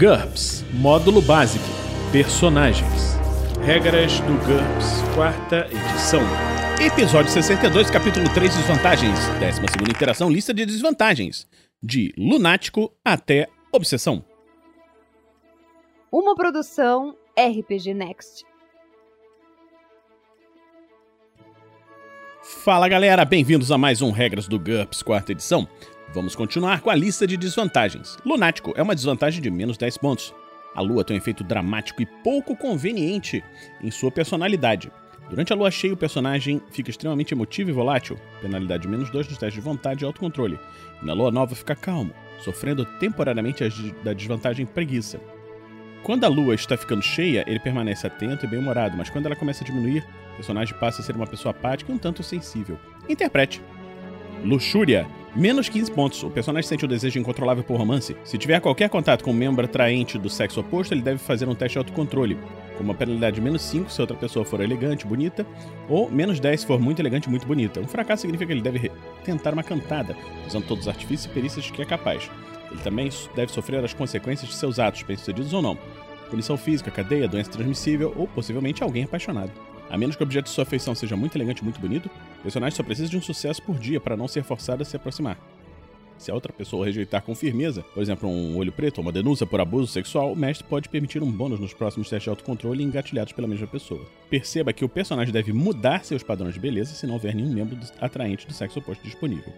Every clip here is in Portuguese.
GURPS Módulo Básico Personagens Regras do GURPS, quarta edição. Episódio 62, capítulo 3 Desvantagens. 12 interação, lista de desvantagens. De lunático até obsessão. Uma produção RPG Next. Fala galera, bem-vindos a mais um Regras do GURPS, quarta edição. Vamos continuar com a lista de desvantagens. Lunático é uma desvantagem de menos 10 pontos. A lua tem um efeito dramático e pouco conveniente em sua personalidade. Durante a lua cheia, o personagem fica extremamente emotivo e volátil, penalidade menos 2 nos testes de vontade e autocontrole. E na lua nova fica calmo, sofrendo temporariamente da desvantagem preguiça. Quando a lua está ficando cheia, ele permanece atento e bem-humorado, mas quando ela começa a diminuir, o personagem passa a ser uma pessoa apática e um tanto sensível. Interprete. Luxúria. Menos 15 pontos. O personagem sente o desejo incontrolável por romance. Se tiver qualquer contato com um membro atraente do sexo oposto, ele deve fazer um teste de autocontrole. Com uma penalidade de menos 5 se outra pessoa for elegante, bonita, ou menos 10 se for muito elegante muito bonita. Um fracasso significa que ele deve tentar uma cantada, usando todos os artifícios e perícias que é capaz. Ele também deve sofrer as consequências de seus atos, bem-sucedidos ou não. Punição física, cadeia, doença transmissível ou possivelmente alguém apaixonado. A menos que o objeto de sua afeição seja muito elegante e muito bonito, o personagem só precisa de um sucesso por dia para não ser forçado a se aproximar. Se a outra pessoa rejeitar com firmeza, por exemplo, um olho preto ou uma denúncia por abuso sexual, o mestre pode permitir um bônus nos próximos testes de autocontrole engatilhados pela mesma pessoa. Perceba que o personagem deve mudar seus padrões de beleza se não houver nenhum membro atraente do sexo oposto disponível.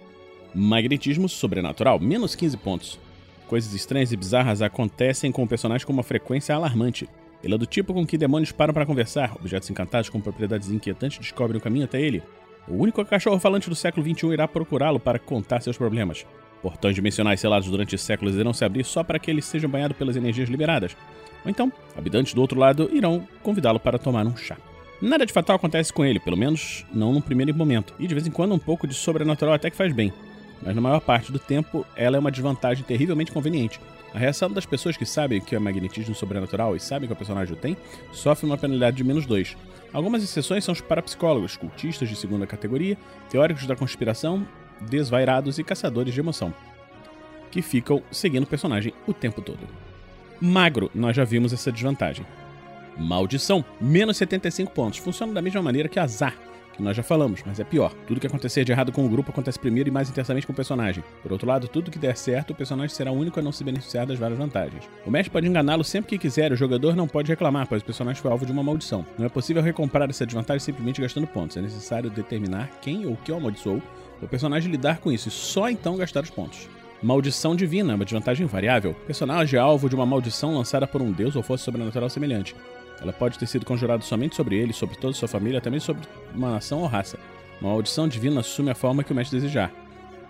Magnetismo sobrenatural, menos 15 pontos. Coisas estranhas e bizarras acontecem com o personagem com uma frequência alarmante. Ele é do tipo com que demônios param para conversar, objetos encantados com propriedades inquietantes descobrem o caminho até ele. O único cachorro falante do século XXI irá procurá-lo para contar seus problemas. Portões dimensionais selados durante séculos irão se abrir só para que ele seja banhado pelas energias liberadas. Ou então, habitantes do outro lado irão convidá-lo para tomar um chá. Nada de fatal acontece com ele, pelo menos não no primeiro momento, e de vez em quando um pouco de sobrenatural até que faz bem. Mas na maior parte do tempo, ela é uma desvantagem terrivelmente conveniente, a reação das pessoas que sabem que é magnetismo sobrenatural e sabem que o personagem o tem sofre uma penalidade de menos 2. Algumas exceções são os parapsicólogos, cultistas de segunda categoria, teóricos da conspiração, desvairados e caçadores de emoção, que ficam seguindo o personagem o tempo todo. Magro, nós já vimos essa desvantagem. Maldição, menos 75 pontos. Funciona da mesma maneira que azar, que nós já falamos, mas é pior. Tudo que acontecer de errado com o grupo acontece primeiro e mais intensamente com o personagem. Por outro lado, tudo que der certo, o personagem será o único a não se beneficiar das várias vantagens. O mestre pode enganá-lo sempre que quiser, e o jogador não pode reclamar, pois o personagem foi alvo de uma maldição. Não é possível recomprar essa desvantagem simplesmente gastando pontos. É necessário determinar quem ou que o amaldiçoou, o personagem lidar com isso e só então gastar os pontos. Maldição divina, uma desvantagem variável. Personagem é alvo de uma maldição lançada por um deus ou força sobrenatural semelhante. Ela pode ter sido conjurada somente sobre ele, sobre toda sua família, também sobre uma nação ou raça. Uma maldição divina assume a forma que o mestre desejar.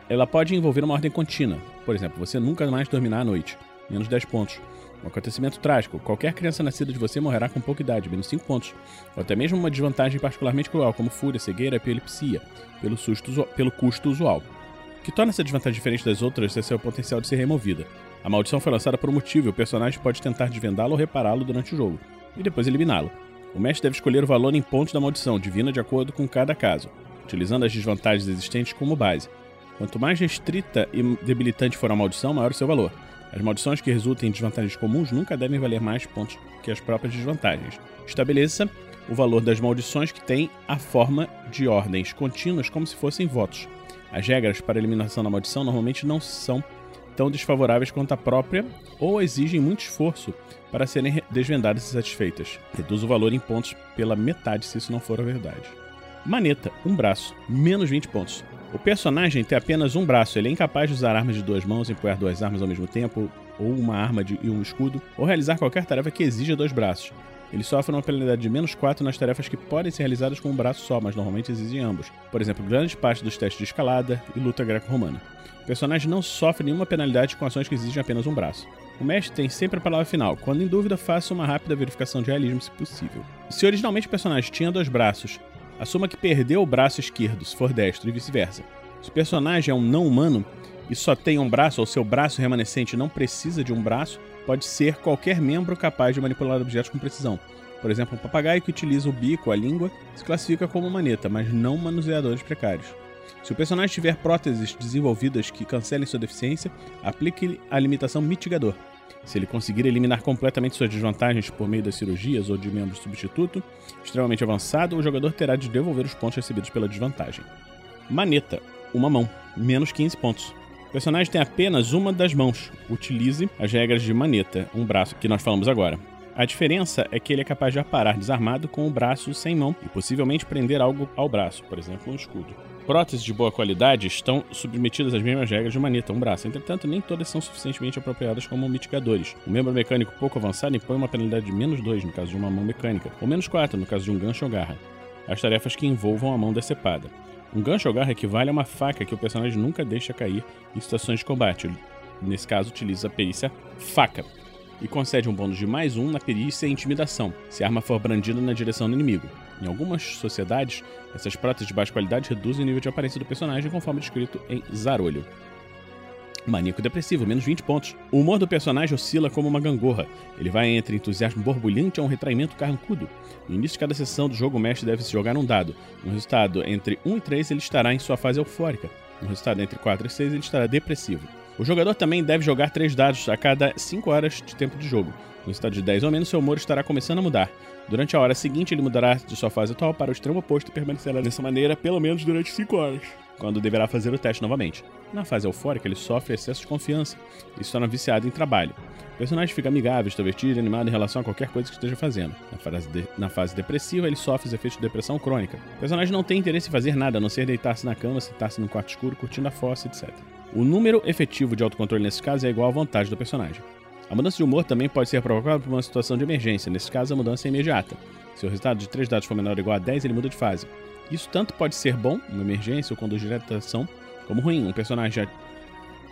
Ela pode envolver uma ordem contínua. Por exemplo, você nunca mais dormirá à noite. Menos 10 pontos. Um acontecimento trágico. Qualquer criança nascida de você morrerá com pouca idade, menos 5 pontos. Ou até mesmo uma desvantagem particularmente cruel, como fúria, cegueira, epilepsia, pelo, susto, pelo custo usual. O que torna essa desvantagem diferente das outras é seu potencial de ser removida. A maldição foi lançada por um motivo e o personagem pode tentar desvendá-la ou repará-lo durante o jogo e depois eliminá-lo. O mestre deve escolher o valor em pontos da maldição divina de acordo com cada caso, utilizando as desvantagens existentes como base. Quanto mais restrita e debilitante for a maldição, maior o seu valor. As maldições que resultem em desvantagens comuns nunca devem valer mais pontos que as próprias desvantagens. Estabeleça o valor das maldições que têm a forma de ordens contínuas como se fossem votos. As regras para a eliminação da maldição normalmente não são tão desfavoráveis quanto a própria ou exigem muito esforço para serem desvendadas e satisfeitas. Reduz o valor em pontos pela metade se isso não for a verdade. Maneta, um braço, menos 20 pontos. O personagem tem apenas um braço, ele é incapaz de usar armas de duas mãos, empunhar duas armas ao mesmo tempo, ou uma arma de, e um escudo, ou realizar qualquer tarefa que exija dois braços. Ele sofre uma penalidade de menos 4 nas tarefas que podem ser realizadas com um braço só, mas normalmente exigem ambos. Por exemplo, grande parte dos testes de escalada e luta greco-romana. O personagem não sofre nenhuma penalidade com ações que exigem apenas um braço. O mestre tem sempre a palavra final. Quando em dúvida, faça uma rápida verificação de realismo, se possível. Se originalmente o personagem tinha dois braços, assuma que perdeu o braço esquerdo, se for destro, e vice-versa. Se o personagem é um não humano e só tem um braço, ou seu braço remanescente não precisa de um braço, pode ser qualquer membro capaz de manipular objetos com precisão. Por exemplo, um papagaio que utiliza o bico, a língua, se classifica como maneta, mas não manuseadores precários. Se o personagem tiver próteses desenvolvidas que cancelem sua deficiência, aplique a limitação mitigador. Se ele conseguir eliminar completamente suas desvantagens por meio das cirurgias ou de membro substituto extremamente avançado, o jogador terá de devolver os pontos recebidos pela desvantagem. Maneta, uma mão, menos 15 pontos. O personagem tem apenas uma das mãos. Utilize as regras de maneta, um braço, que nós falamos agora. A diferença é que ele é capaz de aparar desarmado com o braço sem mão e possivelmente prender algo ao braço, por exemplo, um escudo. Próteses de boa qualidade estão submetidas às mesmas regras de maneta, um braço. Entretanto, nem todas são suficientemente apropriadas como mitigadores. Um membro mecânico pouco avançado impõe uma penalidade de menos 2 no caso de uma mão mecânica, ou menos 4 no caso de um gancho ou garra. As tarefas que envolvam a mão decepada. Um gancho ou garra equivale a uma faca que o personagem nunca deixa cair em situações de combate. Nesse caso, utiliza a perícia faca e concede um bônus de mais um na perícia e intimidação, se a arma for brandida na direção do inimigo. Em algumas sociedades, essas próteses de baixa qualidade reduzem o nível de aparência do personagem conforme descrito em Zarolho. Maníaco depressivo, menos 20 pontos. O humor do personagem oscila como uma gangorra. Ele vai entre entusiasmo borbulhante a um retraimento carrancudo. No início de cada sessão do jogo, o mestre deve se jogar um dado. No resultado entre 1 e 3, ele estará em sua fase eufórica. No resultado entre 4 e 6, ele estará depressivo. O jogador também deve jogar 3 dados a cada 5 horas de tempo de jogo. No estado de 10 ou menos, seu humor estará começando a mudar. Durante a hora seguinte, ele mudará de sua fase atual para o extremo oposto e permanecerá dessa maneira pelo menos durante 5 horas, quando deverá fazer o teste novamente. Na fase eufórica, ele sofre excesso de confiança e se torna viciado em trabalho. O personagem fica amigável, extrovertido e animado em relação a qualquer coisa que esteja fazendo. Na fase, de... na fase depressiva, ele sofre os efeitos de depressão crônica. O personagem não tem interesse em fazer nada, a não ser deitar-se na cama, sentar-se no quarto escuro, curtindo a fossa, etc. O número efetivo de autocontrole nesse caso é igual à vontade do personagem. A mudança de humor também pode ser provocada por uma situação de emergência, nesse caso a mudança é imediata. Se o resultado de 3 dados for menor ou igual a 10, ele muda de fase. Isso tanto pode ser bom, uma emergência ou conduz direto à ação, como ruim, um personagem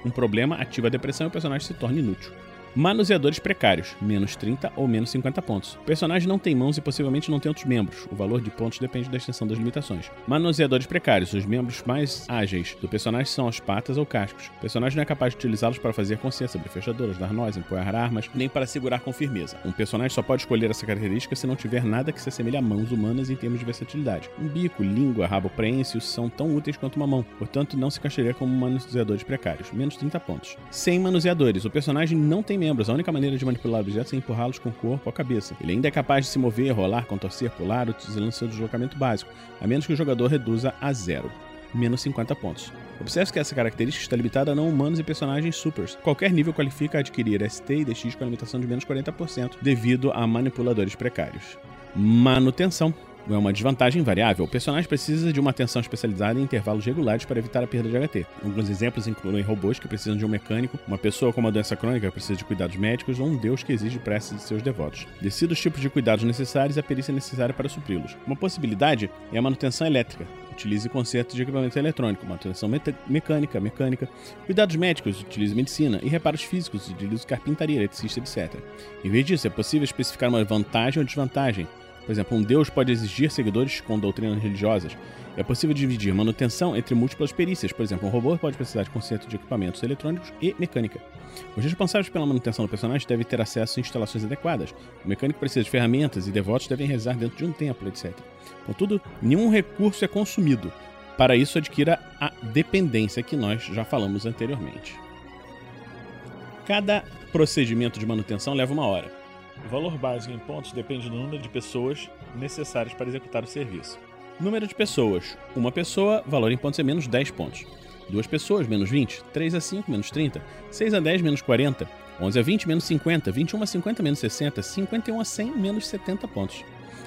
um problema ativa a depressão e o personagem se torna inútil. Manuseadores precários, menos 30 ou menos 50 pontos. O personagem não tem mãos e possivelmente não tem outros membros. O valor de pontos depende da extensão das limitações. Manuseadores precários. Os membros mais ágeis do personagem são as patas ou cascos. O personagem não é capaz de utilizá-los para fazer consciência, abrir fechaduras, dar nós, empunhar armas, nem para segurar com firmeza. Um personagem só pode escolher essa característica se não tiver nada que se assemelhe a mãos humanas em termos de versatilidade. Um bico, língua, rabo preensios são tão úteis quanto uma mão, portanto não se encaixaria como manuseadores precários. Menos 30 pontos. Sem manuseadores. O personagem não tem membros. A única maneira de manipular objetos é empurrá-los com o corpo ou a cabeça. Ele ainda é capaz de se mover, rolar, contorcer, pular, utilizando seu deslocamento básico, a menos que o jogador reduza a zero. Menos 50 pontos. Observe que essa característica está limitada a não humanos e personagens supers. Qualquer nível qualifica adquirir ST e DX com a limitação de menos 40% devido a manipuladores precários. Manutenção é uma desvantagem variável. O personagem precisa de uma atenção especializada em intervalos regulares para evitar a perda de HT. Alguns exemplos incluem robôs que precisam de um mecânico, uma pessoa com uma doença crônica que precisa de cuidados médicos ou um deus que exige preces de seus devotos. Decida os tipos de cuidados necessários e a perícia necessária para supri-los. Uma possibilidade é a manutenção elétrica. Utilize consertos de equipamento eletrônico, manutenção mecânica, mecânica, cuidados médicos, utilize medicina e reparos físicos, utilize carpintaria, eletricista, etc. Em vez disso, é possível especificar uma vantagem ou desvantagem por exemplo, um deus pode exigir seguidores com doutrinas religiosas. É possível dividir manutenção entre múltiplas perícias. Por exemplo, um robô pode precisar de conserto de equipamentos eletrônicos e mecânica. Os responsáveis pela manutenção do personagem devem ter acesso a instalações adequadas. O mecânico precisa de ferramentas e devotos devem rezar dentro de um templo, etc. Contudo, nenhum recurso é consumido. Para isso, adquira a dependência que nós já falamos anteriormente. Cada procedimento de manutenção leva uma hora. O valor básico em pontos depende do número de pessoas necessárias para executar o serviço. Número de pessoas: uma pessoa, valor em pontos é menos 10 pontos. Duas pessoas, menos 20. 3 a 5, menos 30. 6 a 10, menos 40. 11 a 20, menos 50. 21 a 50, menos 60. 51 a 100, menos 70 pontos.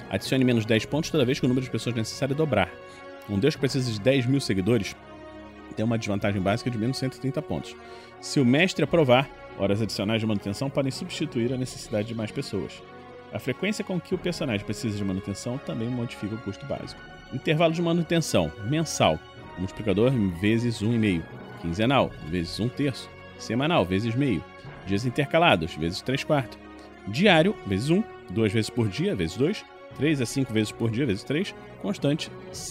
Adicione menos 10 pontos toda vez que o número de pessoas necessário dobrar. Um deus que precisa de 10 mil seguidores tem uma desvantagem básica de menos 130 pontos. Se o mestre aprovar, Horas adicionais de manutenção podem substituir a necessidade de mais pessoas. A frequência com que o personagem precisa de manutenção também modifica o custo básico. Intervalo de manutenção mensal, multiplicador vezes 1,5. Quinzenal, vezes 1 terço. Semanal, vezes meio. Dias intercalados, vezes 3 quartos. Diário, vezes 1. Duas vezes por dia, vezes 2. 3 a 5 vezes por dia, vezes 3. Constante,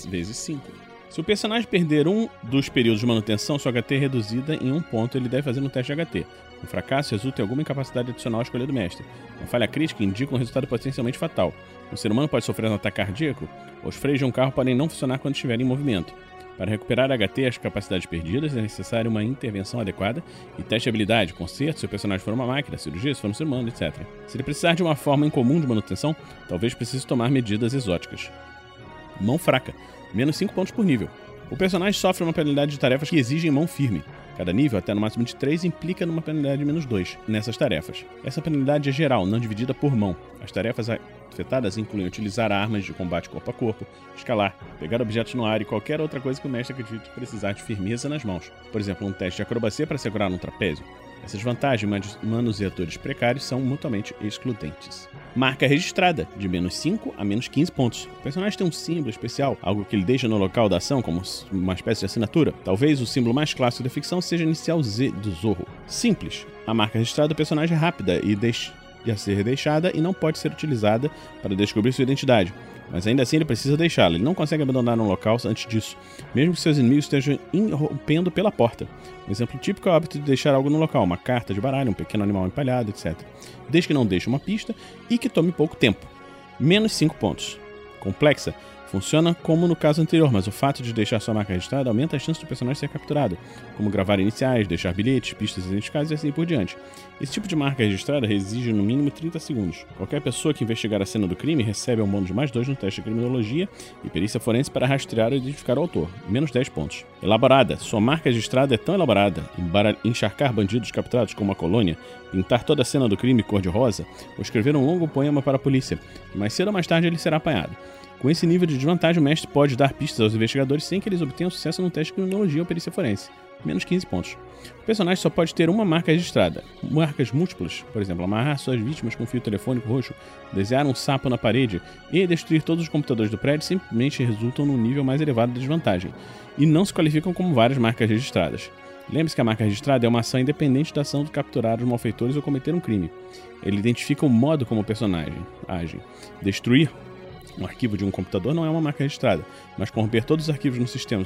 vezes 5. Se o personagem perder um dos períodos de manutenção, sua HT é reduzida em um ponto ele deve fazer um teste de HT. Um fracasso resulta em alguma incapacidade adicional à escolha do mestre. Uma falha crítica indica um resultado potencialmente fatal. Um ser humano pode sofrer um ataque cardíaco, ou os freios de um carro podem não funcionar quando estiver em movimento. Para recuperar HT as capacidades perdidas, é necessária uma intervenção adequada e teste de habilidade, conserto se o personagem for uma máquina, cirurgia se for um ser humano, etc. Se ele precisar de uma forma incomum de manutenção, talvez precise tomar medidas exóticas. Mão fraca, menos 5 pontos por nível. O personagem sofre uma penalidade de tarefas que exigem mão firme. Cada nível, até no máximo de 3, implica numa penalidade de menos 2 nessas tarefas. Essa penalidade é geral, não dividida por mão. As tarefas afetadas incluem utilizar armas de combate corpo a corpo, escalar, pegar objetos no ar e qualquer outra coisa que o mestre acredite precisar de firmeza nas mãos. Por exemplo, um teste de acrobacia para segurar um trapézio. Essas vantagens manuseadores precários são mutuamente excludentes. Marca registrada, de menos 5 a menos 15 pontos. O personagem tem um símbolo especial, algo que ele deixa no local da ação como uma espécie de assinatura. Talvez o símbolo mais clássico da ficção seja a inicial Z do Zorro. Simples. A marca registrada do personagem é rápida e deixa de ser deixada e não pode ser utilizada para descobrir sua identidade. Mas ainda assim ele precisa deixá-la. Ele não consegue abandonar um local antes disso, mesmo que seus inimigos estejam irrompendo pela porta. Um exemplo típico é o hábito de deixar algo no local, uma carta de baralho, um pequeno animal empalhado, etc. Desde que não deixe uma pista e que tome pouco tempo. Menos 5 pontos. Complexa Funciona como no caso anterior, mas o fato de deixar sua marca registrada aumenta a chance do personagem ser capturado, como gravar iniciais, deixar bilhetes, pistas identificadas e assim por diante. Esse tipo de marca registrada exige no mínimo 30 segundos. Qualquer pessoa que investigar a cena do crime recebe um bônus de mais 2 no teste de criminologia e perícia forense para rastrear e identificar o autor, menos 10 pontos. Elaborada. Sua marca registrada é tão elaborada, encharcar bandidos capturados com uma colônia, pintar toda a cena do crime cor-de-rosa ou escrever um longo poema para a polícia. Mais cedo ou mais tarde ele será apanhado. Com esse nível de desvantagem, o mestre pode dar pistas aos investigadores sem que eles obtenham sucesso no teste de criminologia ou perícia forense. Menos 15 pontos. O personagem só pode ter uma marca registrada. Marcas múltiplas, por exemplo, amarrar suas vítimas com fio telefônico roxo, desenhar um sapo na parede e destruir todos os computadores do prédio simplesmente resultam num nível mais elevado de desvantagem e não se qualificam como várias marcas registradas. Lembre-se que a marca registrada é uma ação independente da ação de capturar os malfeitores ou cometer um crime. Ele identifica o modo como o personagem age. Destruir um arquivo de um computador não é uma marca registrada, mas corromper todos os arquivos no sistema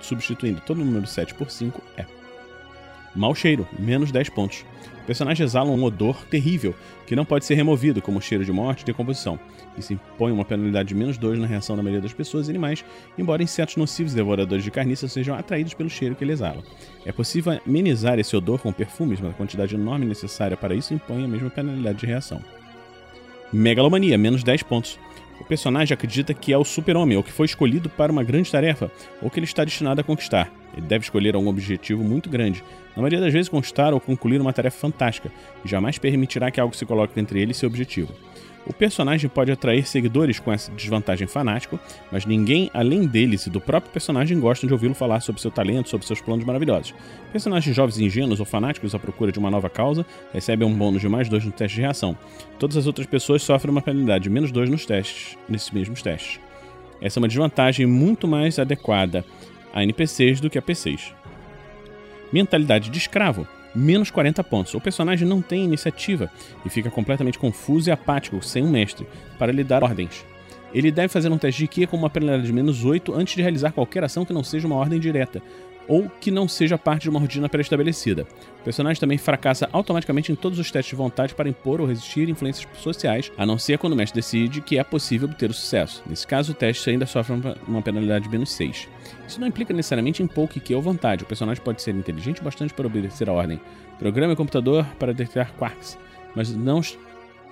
substituindo todo o número 7 por 5 é. Mau cheiro, menos 10 pontos. O personagem exala um odor terrível que não pode ser removido, como cheiro de morte e decomposição. Isso impõe uma penalidade de menos 2 na reação da maioria das pessoas e animais, embora insetos nocivos e devoradores de carniça sejam atraídos pelo cheiro que ele exala. É possível amenizar esse odor com perfumes, mas a quantidade enorme necessária para isso impõe a mesma penalidade de reação. Megalomania, menos 10 pontos. O personagem acredita que é o super-homem, ou que foi escolhido para uma grande tarefa, ou que ele está destinado a conquistar. Ele deve escolher algum objetivo muito grande, na maioria das vezes conquistar ou concluir uma tarefa fantástica, e jamais permitirá que algo se coloque entre ele e seu objetivo. O personagem pode atrair seguidores com essa desvantagem fanática, mas ninguém além deles e do próprio personagem gosta de ouvi-lo falar sobre seu talento, sobre seus planos maravilhosos. Personagens jovens ingênuos ou fanáticos à procura de uma nova causa recebem um bônus de mais dois no teste de reação. Todas as outras pessoas sofrem uma penalidade de menos dois nos testes, nesses mesmos testes. Essa é uma desvantagem muito mais adequada a NPCs do que a PCs. Mentalidade de escravo menos 40 pontos. O personagem não tem iniciativa e fica completamente confuso e apático, sem um mestre, para lhe dar ordens. Ele deve fazer um teste de Kia com uma penalidade de menos 8 antes de realizar qualquer ação que não seja uma ordem direta, ou que não seja parte de uma rotina pré-estabelecida. O personagem também fracassa automaticamente em todos os testes de vontade para impor ou resistir influências sociais, a não ser quando o mestre decide que é possível obter o sucesso. Nesse caso, o teste ainda sofre uma penalidade de menos 6. Isso não implica necessariamente em pouco que ou vontade. O personagem pode ser inteligente bastante para obedecer a ordem. Programe o computador para detectar quarks, mas não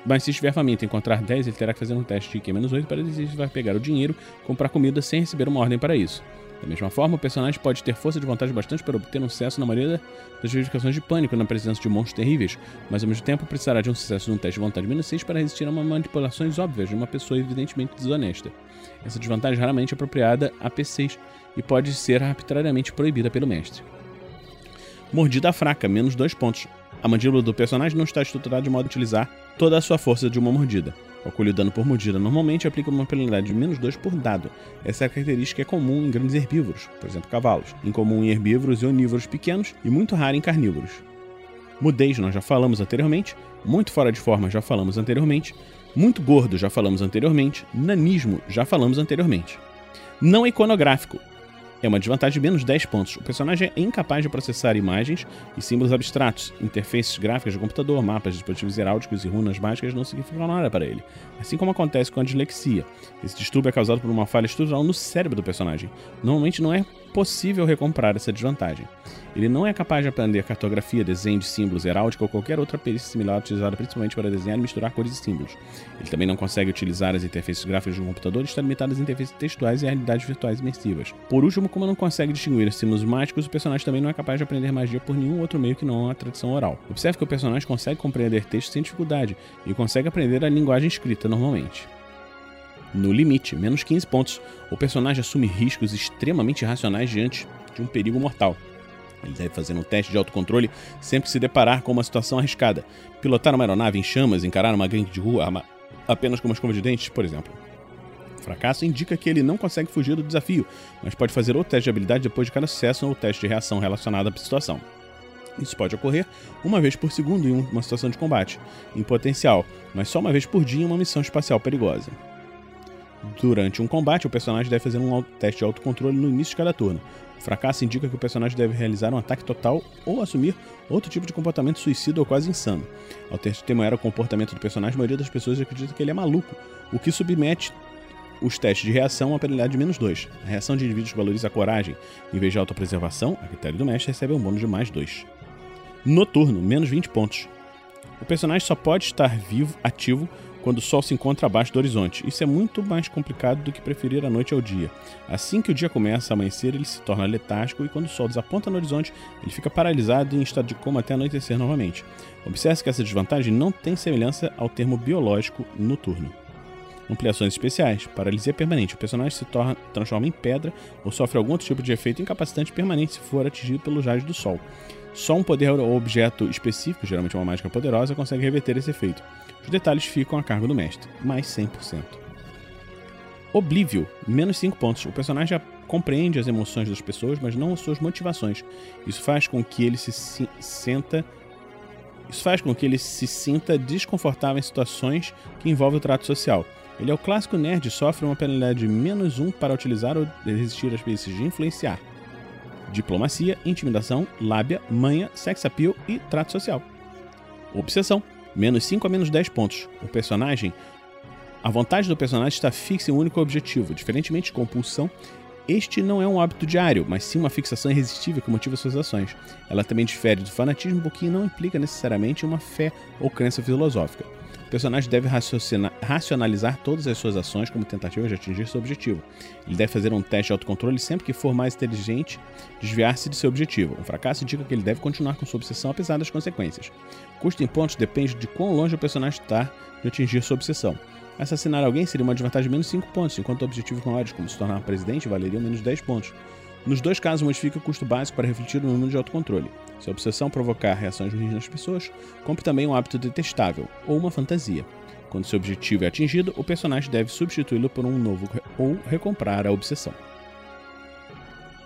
mas se estiver faminto e encontrar 10, ele terá que fazer um teste de Q-8 para decidir se vai pegar o dinheiro comprar comida sem receber uma ordem para isso. Da mesma forma, o personagem pode ter força de vontade bastante para obter um sucesso na maioria das justificações de pânico na presença de monstros terríveis, mas ao mesmo tempo precisará de um sucesso num teste de vontade menos 6 para resistir a uma manipulações óbvias de uma pessoa evidentemente desonesta. Essa desvantagem raramente é apropriada a PCs e pode ser arbitrariamente proibida pelo mestre. Mordida fraca, menos 2 pontos. A mandíbula do personagem não está estruturada de modo a utilizar toda a sua força de uma mordida. Calcule dano por mordida. Normalmente aplica uma penalidade de menos 2 por dado. Essa característica é comum em grandes herbívoros, por exemplo, cavalos, incomum em herbívoros e onívoros pequenos e muito rara em carnívoros. Mudez, nós já falamos anteriormente. Muito fora de forma, já falamos anteriormente. Muito gordo, já falamos anteriormente. Nanismo, já falamos anteriormente. Não iconográfico. É uma desvantagem de menos 10 pontos. O personagem é incapaz de processar imagens e símbolos abstratos. Interfaces gráficas de computador, mapas, dispositivos heráldicos e runas mágicas não significam nada para ele. Assim como acontece com a dislexia. Esse distúrbio é causado por uma falha estrutural no cérebro do personagem. Normalmente não é possível recomprar essa desvantagem. Ele não é capaz de aprender cartografia, desenho de símbolos, heráldica ou qualquer outra perícia similar utilizada principalmente para desenhar e misturar cores e símbolos. Ele também não consegue utilizar as interfaces gráficas de um computador e está limitado às interfaces textuais e realidades virtuais imersivas. Por último, como não consegue distinguir os símbolos mágicos, o personagem também não é capaz de aprender magia por nenhum outro meio que não a tradição oral. Observe que o personagem consegue compreender textos sem dificuldade e consegue aprender a linguagem escrita normalmente. No limite, menos 15 pontos, o personagem assume riscos extremamente irracionais diante de um perigo mortal. Ele deve fazer um teste de autocontrole sempre que se deparar com uma situação arriscada. Pilotar uma aeronave em chamas, encarar uma gangue de rua apenas com uma escova de dentes, por exemplo. O fracasso indica que ele não consegue fugir do desafio, mas pode fazer outro teste de habilidade depois de cada sucesso ou teste de reação relacionado à situação. Isso pode ocorrer uma vez por segundo em uma situação de combate, em potencial, mas só uma vez por dia em uma missão espacial perigosa. Durante um combate, o personagem deve fazer um teste de autocontrole no início de cada turno. O fracasso indica que o personagem deve realizar um ataque total ou assumir outro tipo de comportamento suicida ou quase insano. Ao testemunhar o comportamento do personagem, a maioria das pessoas acredita que ele é maluco, o que submete os testes de reação a uma penalidade de menos 2. A reação de indivíduos que valoriza a coragem em vez de autopreservação, a critério do mestre, recebe um bônus de mais 2. Noturno, menos 20 pontos. O personagem só pode estar vivo, ativo, quando o sol se encontra abaixo do horizonte. Isso é muito mais complicado do que preferir a noite ao dia. Assim que o dia começa a amanhecer, ele se torna letárgico e quando o sol desaponta no horizonte, ele fica paralisado em estado de coma até anoitecer novamente. Observe que essa desvantagem não tem semelhança ao termo biológico noturno. Ampliações especiais. Paralisia permanente. O personagem se torna, transforma em pedra ou sofre algum outro tipo de efeito incapacitante permanente se for atingido pelo raios do sol. Só um poder ou objeto específico, geralmente uma mágica poderosa, consegue reverter esse efeito. Os detalhes ficam a cargo do mestre, mais 100%. Oblívio, menos 5 pontos. O personagem compreende as emoções das pessoas, mas não as suas motivações. Isso faz com que ele se sinta isso faz com que ele se sinta desconfortável em situações que envolvem o trato social. Ele é o clássico nerd e sofre uma penalidade de menos um para utilizar ou resistir às perícias de influenciar, diplomacia, intimidação, lábia, manha, sex appeal e trato social. Obsessão menos 5 a menos 10 pontos. O personagem. A vontade do personagem está fixa em um único objetivo. Diferentemente de compulsão, este não é um hábito diário, mas sim uma fixação irresistível que motiva suas ações. Ela também difere do fanatismo porque não implica necessariamente uma fé ou crença filosófica personagem deve racionalizar todas as suas ações como tentativa de atingir seu objetivo. Ele deve fazer um teste de autocontrole sempre que for mais inteligente desviar-se de seu objetivo. Um fracasso indica que ele deve continuar com sua obsessão apesar das consequências. Custo em pontos depende de quão longe o personagem está de atingir sua obsessão. Assassinar alguém seria uma desvantagem de menos 5 pontos, enquanto objetivos maiores, como se tornar presidente, valeriam menos 10 pontos. Nos dois casos, modifica o custo básico para refletir no número de autocontrole. Se a obsessão provocar reações ruins nas pessoas, compre também um hábito detestável, ou uma fantasia. Quando seu objetivo é atingido, o personagem deve substituí-lo por um novo ou recomprar a obsessão.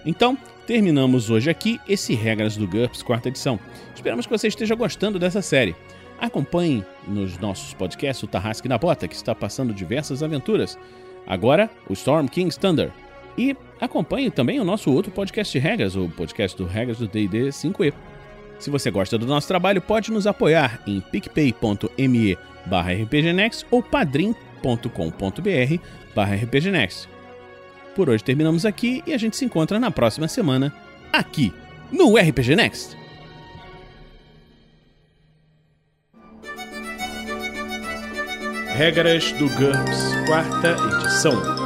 Então, terminamos hoje aqui esse Regras do GURPS quarta edição. Esperamos que você esteja gostando dessa série. Acompanhe nos nossos podcasts o Tarrasque na Bota, que está passando diversas aventuras. Agora, o Storm King's Thunder, e acompanhe também o nosso outro podcast de regras, o podcast do Regras do D&D 5e. Se você gosta do nosso trabalho, pode nos apoiar em picpay.me rpgnext ou padrim.com.br rpgnext. Por hoje terminamos aqui e a gente se encontra na próxima semana, aqui no RPG Next. Regras do GURPS, quarta edição.